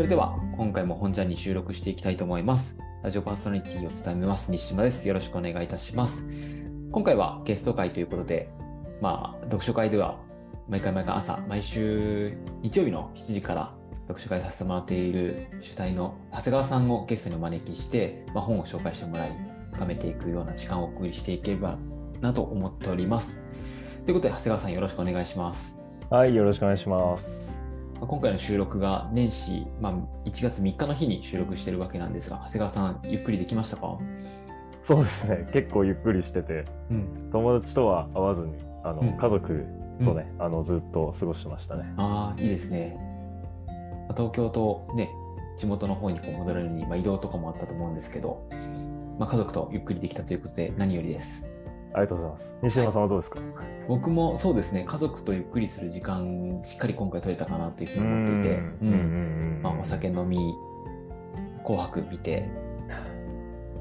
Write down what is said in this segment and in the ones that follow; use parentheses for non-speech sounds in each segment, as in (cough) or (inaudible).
それでは今回も本ちゃんに収録していきたいと思います。ラジオパーソナリティを務めます西島です。よろしくお願いいたします。今回はゲスト会ということで、まあ、読書会では毎回毎回朝、毎週日曜日の7時から読書会させてもらっている主催の長谷川さんをゲストにお招きして、まあ、本を紹介してもらい、深めていくような時間をお送りしていければなと思っております。ということで、長谷川さんよろしくお願いします。はい、よろしくお願いします。まあ今回の収録が年始、まあ、1月3日の日に収録してるわけなんですが、長谷川さん、ゆっくりできましたか？そうですね、結構ゆっくりしてて、うん。友達とは会わずに、あの、うん家族とね、あのずっと過ごしてましたね。ああ、いいですね。まあ東京とね、地元の方にこう戻れるのに、まあ、移動とかもあったと思うんですけど、まあ、家族とゆっくりできたということで何よりです。ありがとうございます。西山さんはどうですか？僕もそうですね、家族とゆっくりする時間、しっかり今回取れたかなというふうに思っていて、うん。うん。うんまあ、お酒飲み、紅白見て、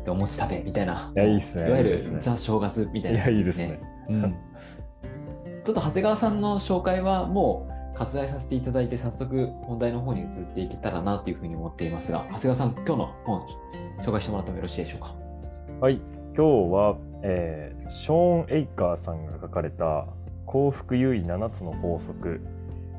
でお餅食べみたいな、いやいいっすね。いわゆるザ正月みたいな感じいいですね。うん。ちょっと長谷川さんの紹介はもう割愛させていただいて、早速本題の方に移っていけたらなというふうに思っていますが、長谷川さん、今日の本、紹介してもらってもよろしいでしょうか？はい、今日は、えーショーン・エイカーさんが書かれた幸福優位7つの法則。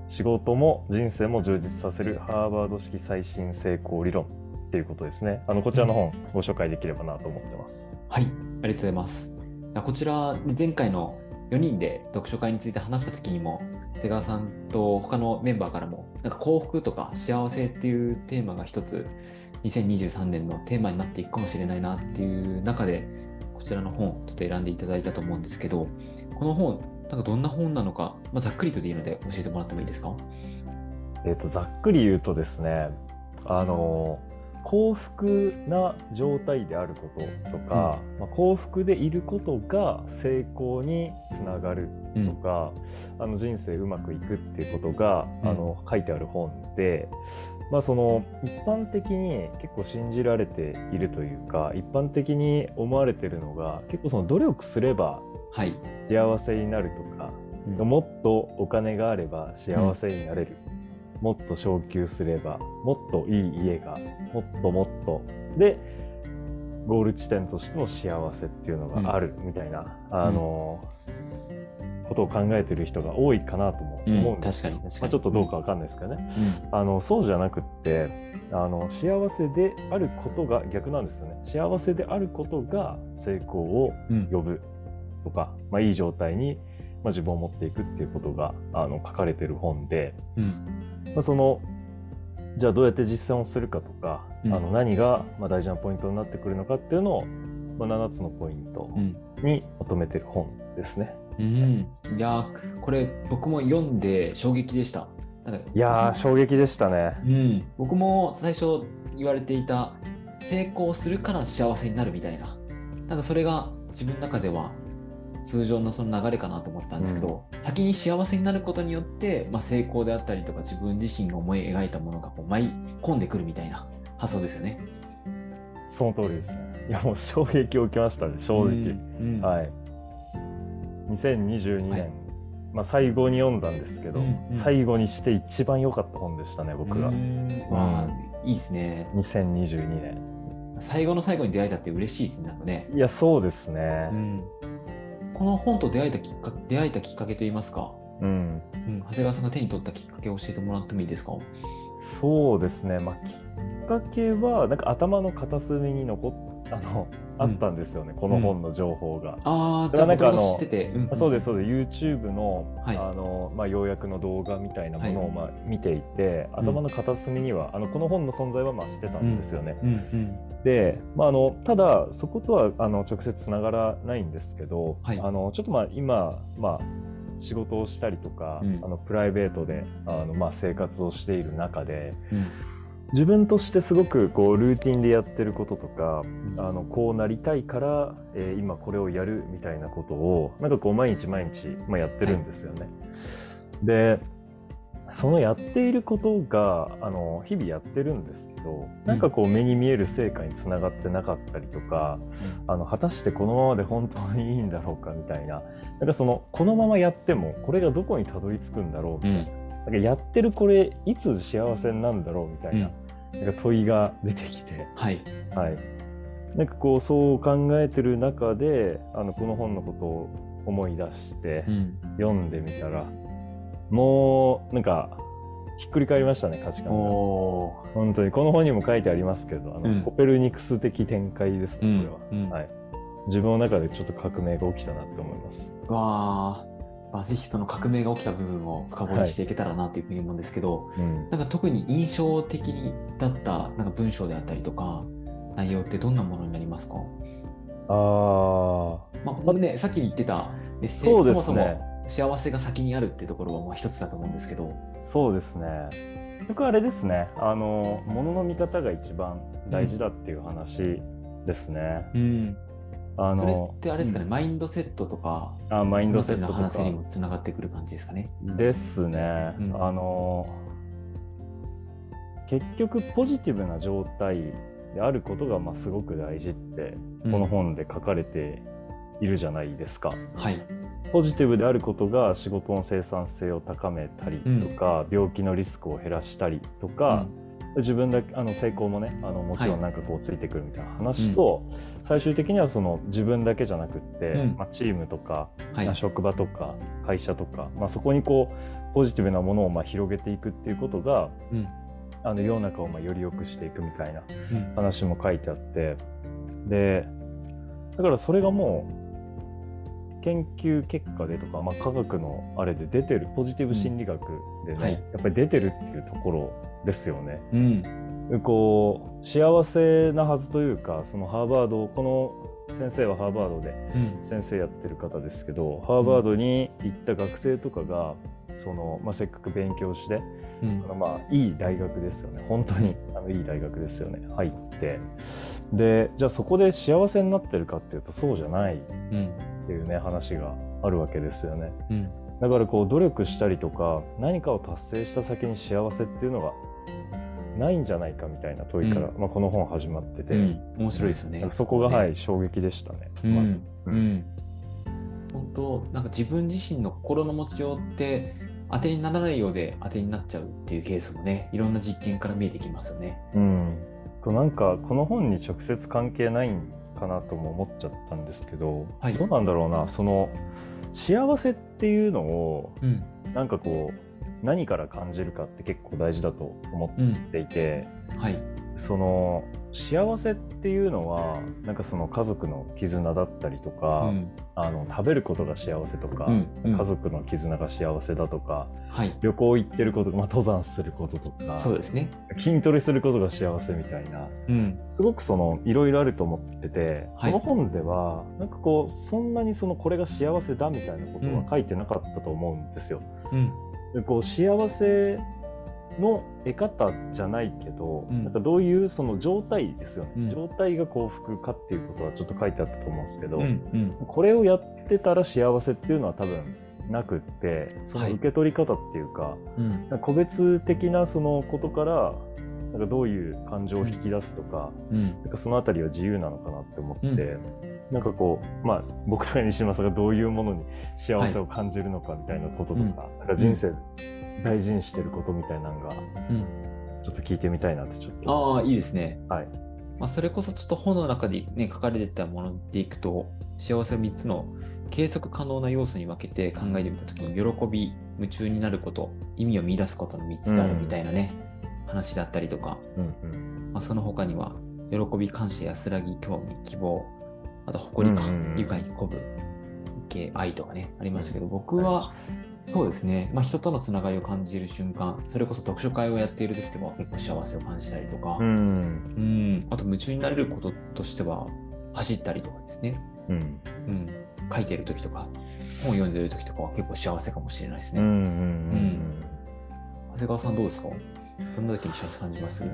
仕事も人生も充実させるハーバード式最新成功理論っていうことですね。あのこちらの本ご紹介できればなと思ってます。はい、ありがとうございます。こちら、前回の4人で読書会について話した時にも、長谷川さんと他のメンバーからも、なんか幸福とか幸せっていうテーマが一つ、2023年のテーマになっていくかもしれないなっていう中で、こちらの本、ちょっと選んでいただいたと思うんですけど、この本、なんかどんな本なのか、まあ、ざっくりとでいいので教えてもらってもいいですか？えー、とざっくり言うとですねあの幸福な状態であることとか、まあ、幸福でいることが成功につながるとか、あの人生うまくいくっていうことが、うん。あの書いてある本で、まあ、その一般的に結構信じられているというか一般的に思われてるのが結構その努力すればはい。幸せになるとかうん。もっとお金があれば幸せになれる、もっと昇給すればもっといい家がもっともっと。でゴール地点としての幸せっていうのがあるみたいな、あのことを考えてる人が多いかなと思うんです確かに、確かに。まあ、ちょっとどうかわかんないですけどね、うん。あのそうじゃなくってあの幸せであることが逆なんですよね幸せであることが成功をうん。呼ぶとか、まあ、いい状態に、まあ、自分を持っていくっていうことがあの書かれてる本で、うん。まあ、そのじゃあどうやって実践をするかとか、うんあの何がまあ大事なポイントになってくるのかっていうのを、まあ、7つのポイントうん。にまとめてる本ですね。うん、いやーこれ僕も読んで衝撃でした。なんかいやー衝撃でしたね。うん、僕も最初言われていた成功するから幸せになるみたいななんかそれが自分の中では通常のその流れかなと思ったんですけど、先に幸せになることによって、まあ、成功であったりとか自分自身が思い描いたものがこう舞い込んでくるみたいな発想ですよね。その通りですね。いやもう衝撃を受けましたね正直。うんうんはい。2022年、はいまあ最後に読んだんですけど、うんうん最後にして一番良かった本でしたね僕がう。んわあいいですね。2022年。最後の最後に出会えたって嬉しいですね。なんかね。いやそうですね。うんこの本と出会えたきっかけ出会えたきっかけといいますか、うん。うん、長谷川さんが手に取ったきっかけを教えてもらってもいいですか？そうですね。まあきっかけはなんか頭の片隅に残っあの、あったんですよね。この本の情報が。ああ、それはなんかあのそうですそうです。YouTube の,、はい。あのまあ、要約の動画みたいなものを、はい。まあ、見ていて、頭の片隅にはあのこの本の存在はまあ知ってたんですよね。うん。うん。で、まあ、あのただそことはあの直接つながらないんですけど、はい。あのちょっとまあ今、まあ、仕事をしたりとか、うん。あのプライベートであの、まあ、生活をしている中でうん自分としてすごくこうルーティンでやってることとかあのこうなりたいから、えー今これをやるみたいなことをなんかこう毎日毎日、まあ、やってるんですよね。でそのやっていることがあの日々やってるんですけどなんかこう目に見える成果につながってなかったりとか、あの果たしてこのままで本当にいいんだろうかみたいななんかそのこのままやってもこれがどこにたどり着くんだろうみたいな,、なんかやってるこれいつ幸せになるんだろうみたいな、なんか問いが出てきて、はい。はい、なんかこうそう考えてる中であのこの本のことを思い出してうん。読んでみたら、もうなんかひっくり返りましたね価値観が。お本当にこの本にも書いてありますけどあの、うんコペルニクス的展開ですー。ねこれは、うん。はい、自分の中でちょっと革命が起きたなって思います。わあ。まあ、ぜひその革命が起きた部分を深掘りしていけたらなというふうに思うんですけど、うん。なんか特に印象的にだったなんか文章であったりとか内容ってどんなものになりますか、あー。まあ、ねさっき言ってたエッセイね。もそも幸せが先にあるっていうところはまあ一つだと思うんですけど、そうですね。僕はあれですね、あの、ものの見方が一番大事だっていう話ですね。うん、あそれのってあれですかね、うん。マインドセットとかあマインドセットとその話にかもつながってくる感じですかね。ですね。うん。あの、結局ポジティブな状態であることがまあすごく大事って、この本で書かれているじゃないですか。はい、ポジティブであることが仕事の生産性を高めたりとか、病気のリスクを減らしたりとか、自分だけあの成功もねあのもちろんなんかこうついてくるみたいな話と、最終的にはその自分だけじゃなくって、うん。まあ、チームとか、はい、職場とか会社とか、まあ、そこにこうポジティブなものをまあ広げていくっていうことがうん。あの世の中をまあより良くしていくみたいなうん。話も書いてあってでだからそれがもう研究結果でとか、まあ、科学のあれで出てるポジティブ心理学でね、はい。やっぱり出てるっていうところですよね。うん。こう幸せなはずというかそのハーバードこの先生はハーバードでうん。先生やってる方ですけどハーバードに行った学生とかがその、まあ、せっかく勉強してうん。あのまあいい大学ですよね。本当にあのいい大学ですよね。入って。でじゃあそこで幸せになってるかっていうとそうじゃないっうんていうね話があるわけですよね。うん。だからこう努力したりとか何かを達成した先に幸せっていうのがないんじゃないかみたいな問いから、うまあ、この本始まってて、うん。面白いですよね。そこが、ね。はい衝撃でしたね、うん。まず、う。ん、本当なんか自分自身の心の持ちようって当てにならないようで当てになっちゃうっていうケースもねいろんな実験から見えてきますよね。うん、となんかこの本に直接関係ないんかなとも思っちゃったんですけど、はい。どうなんだろうなその幸せっていうのをうん。なんかこう何から感じるかって結構大事だと思うんっていて、はい。その幸せっていうのはなんかその家族の絆だったりとか、うんあの食べることが幸せとか、うんうん。家族の絆が幸せだとかはい。旅行行ってること、まあ、登山することとかそうですね。筋トレすることが幸せみたいなうん。すごくそのいろいろあると思ってて、はい。この本ではなんかこうそんなにそのこれが幸せだみたいなことは書いてなかったと思うんですよ。うん。でこう幸せの得方じゃないけど、うん。なんかどういうその状態ですよね、うん。状態が幸福かっていうことはちょっと書いてあったと思うんですけど、うんうん。これをやってたら幸せっていうのは多分なくってそのはい受け取り方っていうか、うん。なんか個別的なそのことからなんかどういう感情を引き出すとか,、うん。なんかそのあたりは自由なのかなって思って、なんかこうまあ僕とか西島さんがどういうものに幸せを感じるのかみたいなこととか,、うん。なんか人生大事にしてることみたいなのがうん。ちょっと聞いてみたいなってちょっと。ああいいですね。はい。まあ、それこそちょっと本の中で、ね、書かれてたものでいくと幸せを3つの計測可能な要素に分けて考えてみたときに喜び夢中になること意味を見出すことの3つがあるみたいなね、話だったりとか、うんうん。まあ、その他には喜び感謝安らぎ興味希望あと誇りか、うんうんうん。愉快鼓舞敬愛とかねありましたけど僕はそうですね、まあ、人とのつながりを感じる瞬間それこそ読書会をやっている時とかは結構幸せを感じたりとか、うん。うん、あと夢中になれることとしては走ったりとかですね、うん。うん、書いてる時とか本読んでる時とかは結構幸せかもしれないですね。うんうん。うん。長谷川さんどうですか？どんな時に幸せ感じます？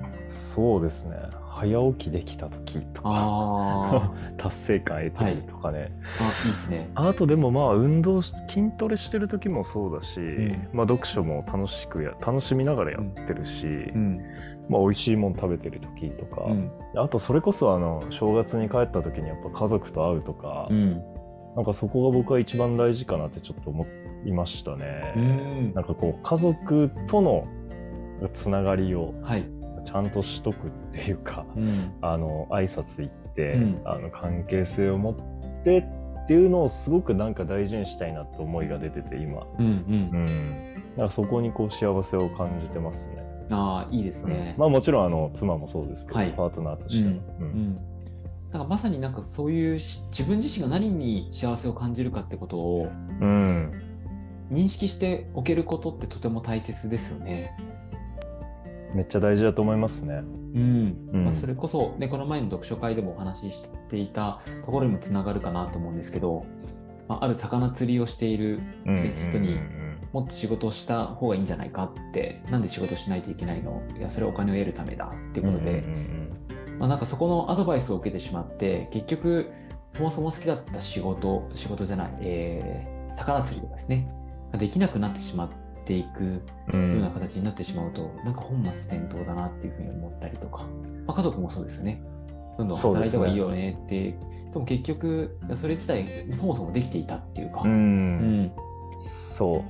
そうですね早起きできた時とかあ (laughs) 達成感得てるとかね、ーあ、いいですね。あとでもまあ運動し筋トレしてる時もそうだし、んまあ読書も楽しくや楽しみながらやってるし、うん。まあ美味しいもん食べてる時とか、うん。あとそれこそあの正月に帰った時にやっぱ家族と会うとか、うん。なんかそこが僕は一番大事かなってちょっと思いましたね。うんなんかこう家族とのつながりをはい。ちゃんとしとくっていうかうん。あの挨拶行って、うん。あの関係性を持ってっていうのをすごくなんか大事にしたいなって思いが出てて今、うんうん。うん、だからそこにこう幸せを感じてますね。ああいいですね。まあもちろんあの妻もそうですけど、はい。パートナーとして。も。ううん。ん、なんかまさになんかそういうし自分自身が何に幸せを感じるかってことをうん。認識しておけることってとても大切ですよね。めっちゃ大事だと思いますね。うん。うん。まあ、それこそ、ね、この前の読書会でもお話ししていたところにもつながるかなと思うんですけど、まあ、ある魚釣りをしているうん人にうんもっと仕事をした方がいいんじゃないかってなんで仕事しないといけないの？いやそれはお金を得るためだっていうことで、まあ、なんかそこのアドバイスを受けてしまって結局そもそも好きだった仕事仕事じゃない、えー魚釣りとかですねができなくなってしまっていくうん。ような形になってしまうと、なんか本末転倒だなっていうふうに思ったりとか、まあ、家族もそうですよね。どんどん働いた方がいいよねって。で,、も結局それ自体そもそもできていたっていうか、うん。うん。そ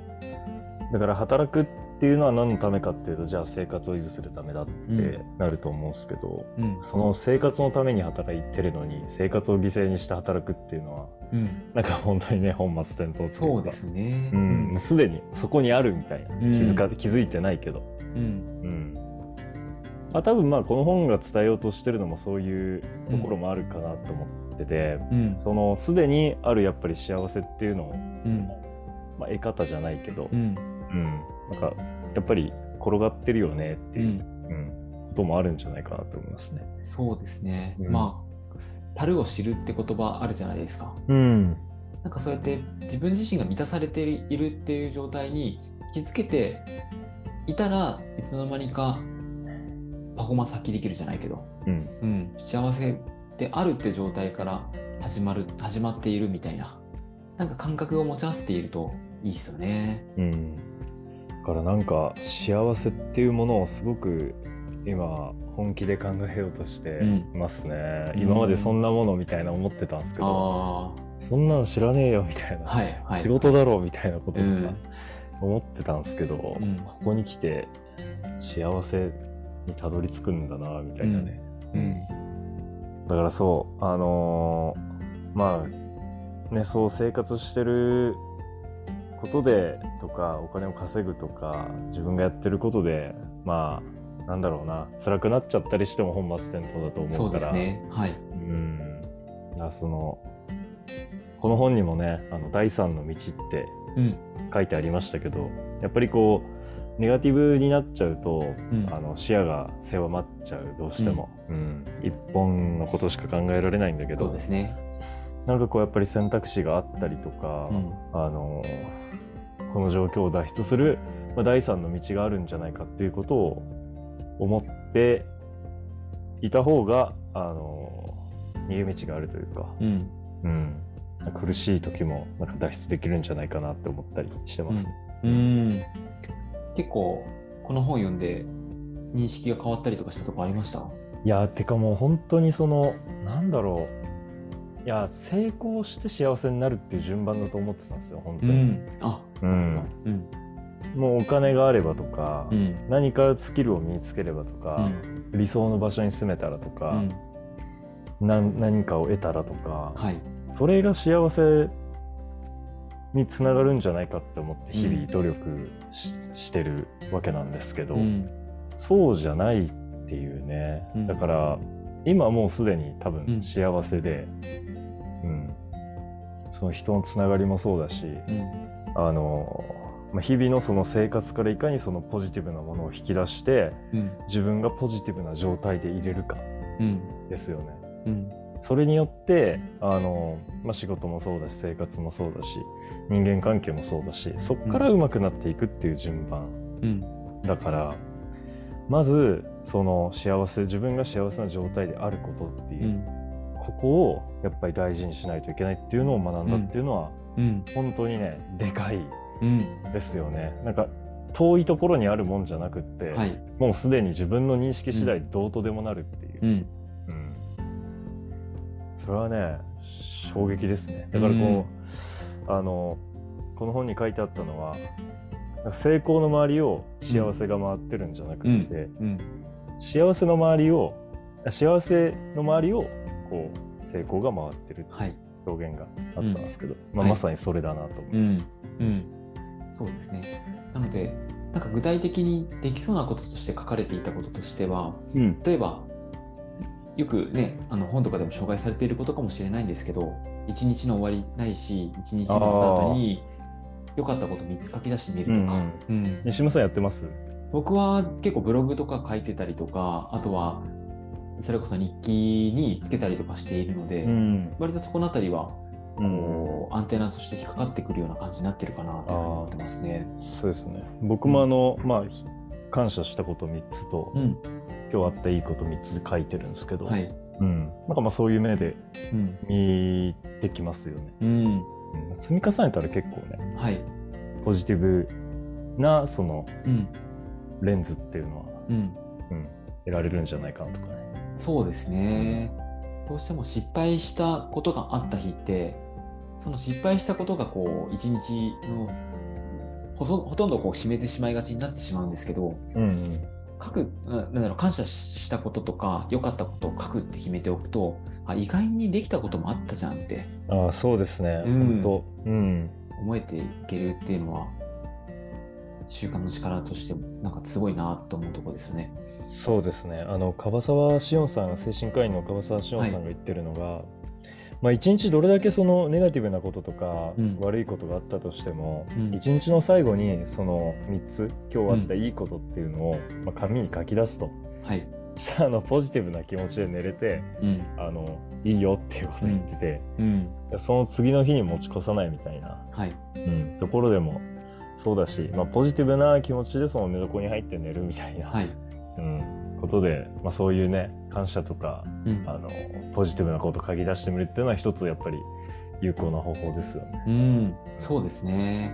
う。だから働くっていうのは何のためかっていうとじゃあ生活を維持するためだってなると思うんですけど、うん。その生活のために働いてるのに生活を犠牲にして働くっていうのはうん、なんか本当にね本末転倒っていうか。そうですね。うん、もうすでにそこにあるみたいな、ん。気づか気づいてないけど、うん。うん。まあ、多分まあこの本が伝えようとしてるのもそういうところもあるかなと思ってて、うん。そのすでにあるやっぱり幸せっていうのを、うん。まあ、得方じゃないけど、うん。うんなんかやっぱり転がってるよねっていう、うんうんこともあるんじゃないかなと思いますね。そうですね。うんまあ、樽を知るって言葉あるじゃないですか。うん、なんかそうやって自分自身が満たされているっていう状態に気づけていたらいつの間にかパフォーマンス発揮できるじゃないけど、うん、うん、幸せであるって状態から始まる始まっているみたいななんか感覚を持ち合わせているといいですよね。うん。だからなんか幸せっていうものをすごく今本気で考えようとしてますね、うん。今までそんなものみたいな思ってたんですけど、あそんなの知らねえよみたいな、あはいはい。仕事だろうみたいなこととかうん。思ってたんですけど、うん。ここに来て幸せにたどり着くんだなみたいなね、うん。だからそうあのーまあねそう生活してることでとかお金を稼ぐとか自分がやってることでまあなんだろうな辛くなっちゃったりしても本末転倒だと思そううから。ですね。はい。うん。そのこの本にもね「あの第三の道」ってうん。書いてありましたけどやっぱりこうネガティブになっちゃうと、うん。あの視野が狭まっちゃうどうしても、うん。一本のことしか考えられないんだけそうどですね。なんかこうやっぱり選択肢があったりとか、うん。あのこの状況を脱出する、まあ、第三の道があるんじゃないかっていうことを思っていた方があの逃げ道があるというか、うん。うん、苦しい時もなんか脱出できるんじゃないかなって思ったりしてます。ね。うん。結構この本読んで認識が変わったりとかしたとこありました？いやてかもう本当にそのなんだろういや成功して幸せになるっていう順番だと思ってたんですよ本当に、あうん。うん。もうお金があればとか、うん。何かスキルを身につければとか、理想の場所に住めたらとか、何かを得たらとか、はい。それが幸せにつながるんじゃないかって思って日々努力し,、してるわけなんですけど、うん。そうじゃないっていうね、うん。だから今もうすでに多うん。分幸せで、うんその人のつながりもそうだし、うん。あのまあ日々のその生活からいかにそのポジティブなものを引き出してうん。自分がポジティブな状態でいれるかうん。ですよね。うん。それによってあの、まあ、仕事もそうだし生活もそうだし人間関係もそうだしそこから上手くなっていくっていう順番うん。だから、まずその幸せ自分が幸せな状態であることっていうう、んここをやっぱり大事にしないといけないっていうのを学んだっていうのは、うん。本当にねでかいうん。ですよね。なんか遠いところにあるもんじゃなくって、はい。もうすでに自分の認識次第でどうとでもなるっていう、うん。うん。それはね衝撃ですね。だからこう、あのこの本に書いてあったのは成功の周りを幸せが回ってるんじゃなくて、うん。幸せの周りを幸せの周りをこう成功が回ってるってはい。いう表現があったんですけど、まあ、はい。まさにそれだなと思いうんます。うん、そうですね。なので、なんか具体的にできそうなこととして書かれていたこととしては、うん。例えば、よくね、あの本とかでも紹介されていることかもしれないんですけど、一日の終わりないし、一日のスタートに良かったこと3つ書き出してみるとか、うん西村さんやってます？僕は結構ブログとか書いてたりとか、あとはそれこそ日記につけたりとかしているので、ん。割とそこのあたりはうん。こうアンテナとして引っかかってくるような感じになってるかなと思ってますね。そうですね。僕もあの、まあひ感謝したこと3つと、うん、今日あったいいこと3つ書いてるんですけど、はい。うん、なんかまあそういう目でうん、見てきますよね、うん、うん。積み重ねたら結構ねはい。ポジティブなそのうん、レンズっていうのは、うん、うん、得られるんじゃないかなとかねそうですね。どうしても失敗したことがあった日って、その失敗したことがこう一日のほとほとんどこう締めてしまいがちになってしまうんですけど、うん書く、ななんだろう、感謝したこととか、良かったことを書くって決めておくと、あ、意外にできたこともあったじゃんってああそうですね、うん本当うん思えていけるっていうのは、習慣の力としても、なんかすごいなと思うところですよね。そうですねあの樺沢志音さん精神科医の樺沢志音さんが言ってるのが、まあ、一日どれだけそのネガティブなこととか、うん悪いことがあったとしても、うん一日の最後にその3つ今日あったいいことっていうのを、まあ、紙に書き出すとはい。したらあのポジティブな気持ちで寝れてうん。あのいいよっていうことを言ってて、うん。その次の日に持ち越さないみたいな、はい。うん、ところでもそうだし、まあ、ポジティブな気持ちでその寝床に入って寝るみたいな、はい。うん、ことで、まあ、そういうね感謝とかうんあのポジティブなことを書き出してみるっていうのは一つやっぱり有効な方法ですよね。うん、そうですね。